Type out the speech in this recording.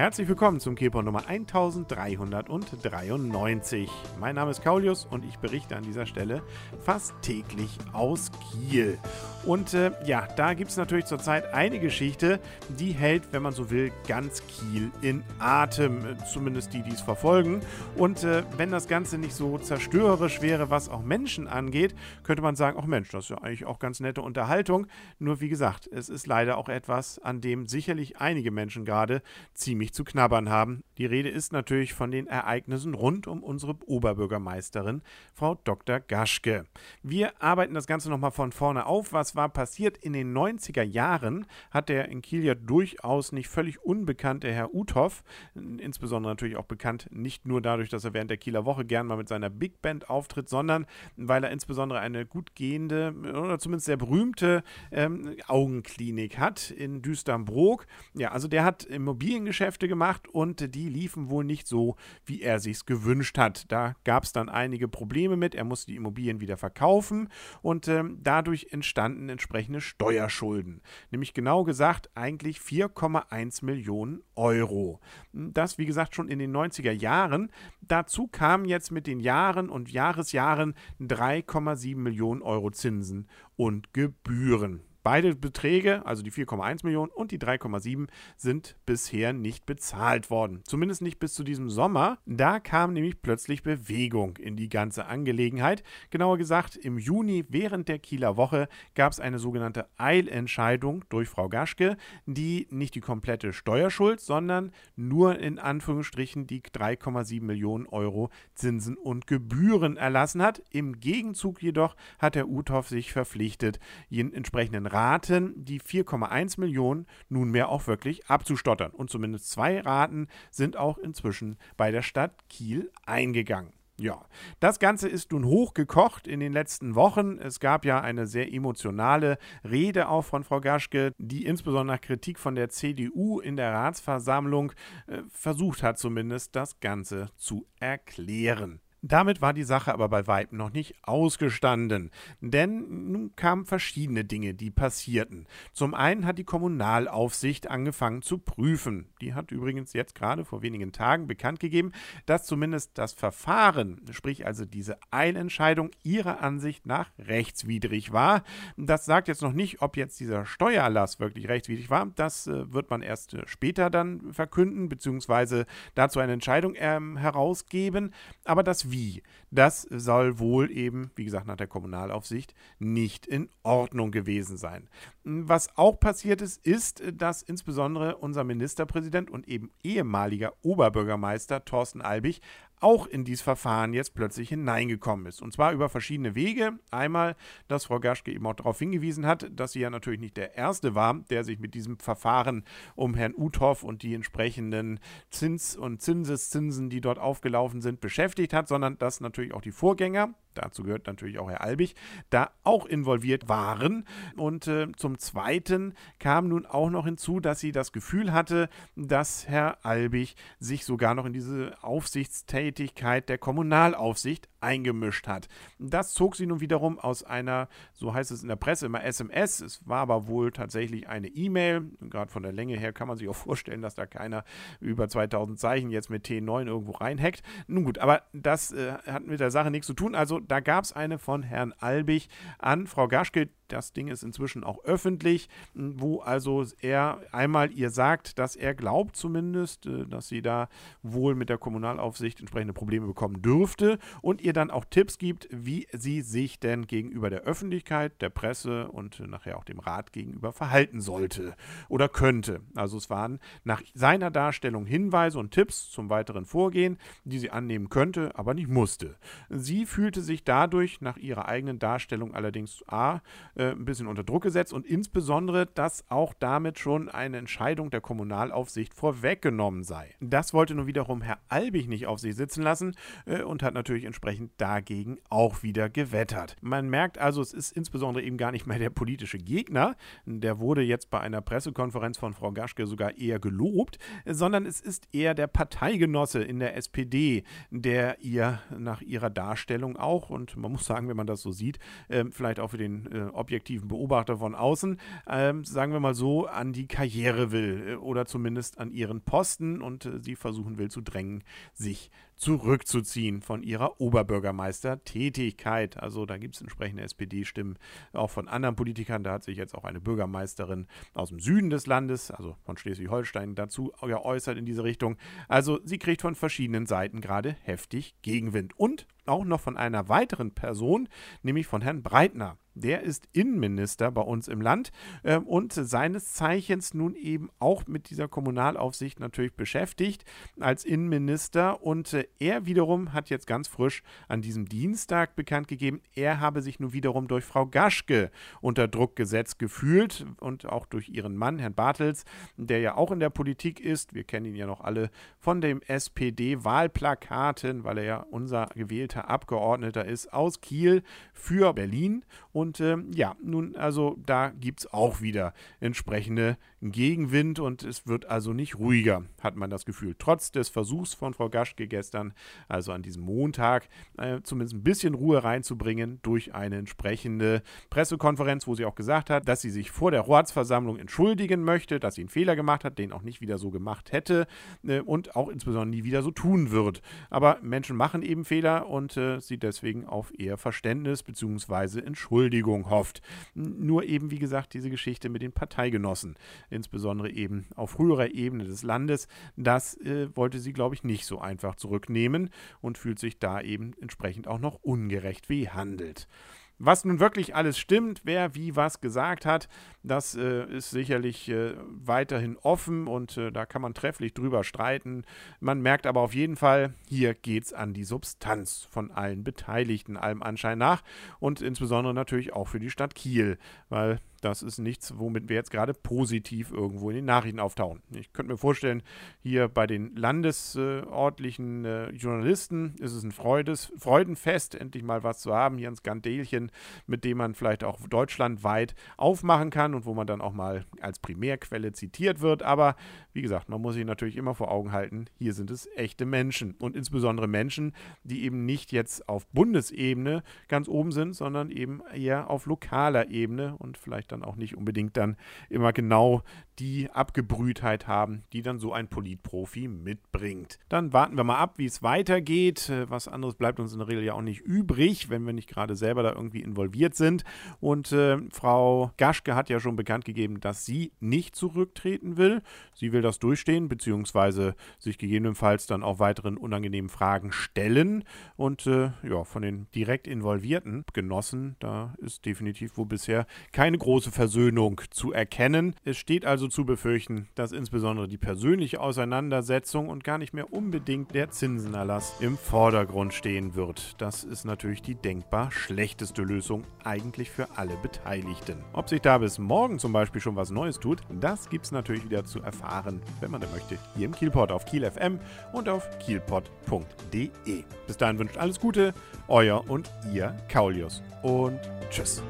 Herzlich willkommen zum Kepon Nummer 1393. Mein Name ist Kaulius und ich berichte an dieser Stelle fast täglich aus Kiel. Und äh, ja, da gibt es natürlich zurzeit eine Geschichte, die hält, wenn man so will, ganz Kiel in Atem. Zumindest die, die es verfolgen. Und äh, wenn das Ganze nicht so zerstörerisch wäre, was auch Menschen angeht, könnte man sagen, ach Mensch, das ist ja eigentlich auch ganz nette Unterhaltung. Nur wie gesagt, es ist leider auch etwas, an dem sicherlich einige Menschen gerade ziemlich ziemlich zu knabbern haben. Die Rede ist natürlich von den Ereignissen rund um unsere Oberbürgermeisterin, Frau Dr. Gaschke. Wir arbeiten das Ganze nochmal von vorne auf. Was war passiert? In den 90er Jahren hat der in Kiel ja durchaus nicht völlig unbekannte Herr Uthoff, insbesondere natürlich auch bekannt nicht nur dadurch, dass er während der Kieler Woche gern mal mit seiner Big Band auftritt, sondern weil er insbesondere eine gut gehende oder zumindest sehr berühmte ähm, Augenklinik hat in Düsternbrook. Ja, also der hat Immobiliengeschäft Geschäfte gemacht und die liefen wohl nicht so, wie er sich's gewünscht hat. Da gab es dann einige Probleme mit. Er musste die Immobilien wieder verkaufen und ähm, dadurch entstanden entsprechende Steuerschulden. Nämlich genau gesagt eigentlich 4,1 Millionen Euro. Das, wie gesagt, schon in den 90er Jahren. Dazu kamen jetzt mit den Jahren und Jahresjahren 3,7 Millionen Euro Zinsen und Gebühren. Beide Beträge, also die 4,1 Millionen und die 3,7, sind bisher nicht bezahlt worden. Zumindest nicht bis zu diesem Sommer. Da kam nämlich plötzlich Bewegung in die ganze Angelegenheit. Genauer gesagt, im Juni während der Kieler Woche gab es eine sogenannte Eilentscheidung durch Frau Gaschke, die nicht die komplette Steuerschuld, sondern nur in Anführungsstrichen die 3,7 Millionen Euro Zinsen und Gebühren erlassen hat. Im Gegenzug jedoch hat der Uthoff sich verpflichtet, jeden entsprechenden Raten die 4,1 Millionen nunmehr auch wirklich abzustottern. Und zumindest zwei Raten sind auch inzwischen bei der Stadt Kiel eingegangen. Ja, das Ganze ist nun hochgekocht in den letzten Wochen. Es gab ja eine sehr emotionale Rede auch von Frau Gaschke, die insbesondere nach Kritik von der CDU in der Ratsversammlung äh, versucht hat, zumindest das Ganze zu erklären. Damit war die Sache aber bei Weitem noch nicht ausgestanden, denn nun kamen verschiedene Dinge, die passierten. Zum einen hat die Kommunalaufsicht angefangen zu prüfen. Die hat übrigens jetzt gerade vor wenigen Tagen bekannt gegeben, dass zumindest das Verfahren, sprich also diese Eilentscheidung ihrer Ansicht nach rechtswidrig war. Das sagt jetzt noch nicht, ob jetzt dieser Steuererlass wirklich rechtswidrig war. Das äh, wird man erst äh, später dann verkünden, beziehungsweise dazu eine Entscheidung äh, herausgeben. Aber das wie. Das soll wohl eben, wie gesagt, nach der Kommunalaufsicht nicht in Ordnung gewesen sein. Was auch passiert ist, ist, dass insbesondere unser Ministerpräsident und eben ehemaliger Oberbürgermeister Thorsten Albig auch in dieses Verfahren jetzt plötzlich hineingekommen ist. Und zwar über verschiedene Wege. Einmal, dass Frau Gaschke eben auch darauf hingewiesen hat, dass sie ja natürlich nicht der Erste war, der sich mit diesem Verfahren um Herrn Uthoff und die entsprechenden Zins- und Zinseszinsen, die dort aufgelaufen sind, beschäftigt hat, sondern dass natürlich auch die Vorgänger, dazu gehört natürlich auch Herr Albig, da auch involviert waren. Und äh, zum Zweiten kam nun auch noch hinzu, dass sie das Gefühl hatte, dass Herr Albig sich sogar noch in diese Aufsichtstätigkeit der Kommunalaufsicht eingemischt hat. Das zog sie nun wiederum aus einer, so heißt es in der Presse immer SMS, es war aber wohl tatsächlich eine E-Mail, gerade von der Länge her kann man sich auch vorstellen, dass da keiner über 2000 Zeichen jetzt mit T9 irgendwo reinhackt. Nun gut, aber das äh, hat mit der Sache nichts zu tun. Also da gab es eine von Herrn Albig an Frau Gaschke, das Ding ist inzwischen auch öffentlich, wo also er einmal ihr sagt, dass er glaubt zumindest, äh, dass sie da wohl mit der Kommunalaufsicht entsprechende Probleme bekommen dürfte und ihr dann auch Tipps gibt, wie sie sich denn gegenüber der Öffentlichkeit, der Presse und nachher auch dem Rat gegenüber verhalten sollte oder könnte. Also es waren nach seiner Darstellung Hinweise und Tipps zum weiteren Vorgehen, die sie annehmen könnte, aber nicht musste. Sie fühlte sich dadurch nach ihrer eigenen Darstellung allerdings A äh, ein bisschen unter Druck gesetzt und insbesondere, dass auch damit schon eine Entscheidung der Kommunalaufsicht vorweggenommen sei. Das wollte nun wiederum Herr Albig nicht auf sich sitzen lassen äh, und hat natürlich entsprechend dagegen auch wieder gewettert. Man merkt also, es ist insbesondere eben gar nicht mehr der politische Gegner, der wurde jetzt bei einer Pressekonferenz von Frau Gaschke sogar eher gelobt, sondern es ist eher der Parteigenosse in der SPD, der ihr nach ihrer Darstellung auch auch, und man muss sagen, wenn man das so sieht, äh, vielleicht auch für den äh, objektiven Beobachter von außen, ähm, sagen wir mal so, an die Karriere will äh, oder zumindest an ihren Posten und äh, sie versuchen will zu drängen, sich zurückzuziehen von ihrer Oberbürgermeistertätigkeit. Also da gibt es entsprechende SPD-Stimmen auch von anderen Politikern. Da hat sich jetzt auch eine Bürgermeisterin aus dem Süden des Landes, also von Schleswig-Holstein, dazu geäußert in diese Richtung. Also sie kriegt von verschiedenen Seiten gerade heftig Gegenwind. Und auch noch von einer weiteren Person, nämlich von Herrn Breitner. Der ist Innenminister bei uns im Land äh, und seines Zeichens nun eben auch mit dieser Kommunalaufsicht natürlich beschäftigt als Innenminister. Und äh, er wiederum hat jetzt ganz frisch an diesem Dienstag bekannt gegeben, er habe sich nun wiederum durch Frau Gaschke unter Druck gesetzt gefühlt und auch durch ihren Mann, Herrn Bartels, der ja auch in der Politik ist. Wir kennen ihn ja noch alle von dem SPD-Wahlplakaten, weil er ja unser gewählter Abgeordneter ist aus Kiel für Berlin. Und äh, ja, nun, also da gibt es auch wieder entsprechende Gegenwind und es wird also nicht ruhiger, hat man das Gefühl. Trotz des Versuchs von Frau Gaschke gestern, also an diesem Montag, äh, zumindest ein bisschen Ruhe reinzubringen durch eine entsprechende Pressekonferenz, wo sie auch gesagt hat, dass sie sich vor der Ratsversammlung entschuldigen möchte, dass sie einen Fehler gemacht hat, den auch nicht wieder so gemacht hätte äh, und auch insbesondere nie wieder so tun wird. Aber Menschen machen eben Fehler und äh, sie deswegen auf eher Verständnis bzw. Entschuldigung hofft. Nur eben, wie gesagt, diese Geschichte mit den Parteigenossen insbesondere eben auf früherer Ebene des Landes. Das äh, wollte sie, glaube ich, nicht so einfach zurücknehmen und fühlt sich da eben entsprechend auch noch ungerecht behandelt. Was nun wirklich alles stimmt, wer wie was gesagt hat, das äh, ist sicherlich äh, weiterhin offen und äh, da kann man trefflich drüber streiten. Man merkt aber auf jeden Fall, hier geht es an die Substanz von allen Beteiligten, allem Anschein nach und insbesondere natürlich auch für die Stadt Kiel, weil das ist nichts, womit wir jetzt gerade positiv irgendwo in den Nachrichten auftauchen. Ich könnte mir vorstellen, hier bei den landesortlichen äh, Journalisten ist es ein Freudes, Freudenfest, endlich mal was zu haben, hier ein Skandelchen, mit dem man vielleicht auch deutschlandweit aufmachen kann und wo man dann auch mal als Primärquelle zitiert wird. Aber wie gesagt, man muss sich natürlich immer vor Augen halten, hier sind es echte Menschen und insbesondere Menschen, die eben nicht jetzt auf Bundesebene ganz oben sind, sondern eben eher auf lokaler Ebene und vielleicht dann auch nicht unbedingt dann immer genau die Abgebrühtheit haben, die dann so ein Politprofi mitbringt. Dann warten wir mal ab, wie es weitergeht. Äh, was anderes bleibt uns in der Regel ja auch nicht übrig, wenn wir nicht gerade selber da irgendwie involviert sind. Und äh, Frau Gaschke hat ja schon bekannt gegeben, dass sie nicht zurücktreten will. Sie will das durchstehen, beziehungsweise sich gegebenenfalls dann auch weiteren unangenehmen Fragen stellen. Und äh, ja, von den direkt involvierten Genossen, da ist definitiv wohl bisher keine große große Versöhnung zu erkennen. Es steht also zu befürchten, dass insbesondere die persönliche Auseinandersetzung und gar nicht mehr unbedingt der Zinsenerlass im Vordergrund stehen wird. Das ist natürlich die denkbar schlechteste Lösung eigentlich für alle Beteiligten. Ob sich da bis morgen zum Beispiel schon was Neues tut, das gibt es natürlich wieder zu erfahren, wenn man denn möchte, hier im Kielpot auf Kiel FM und auf kielpot.de. Bis dahin wünscht alles Gute, euer und ihr Kaulius und tschüss.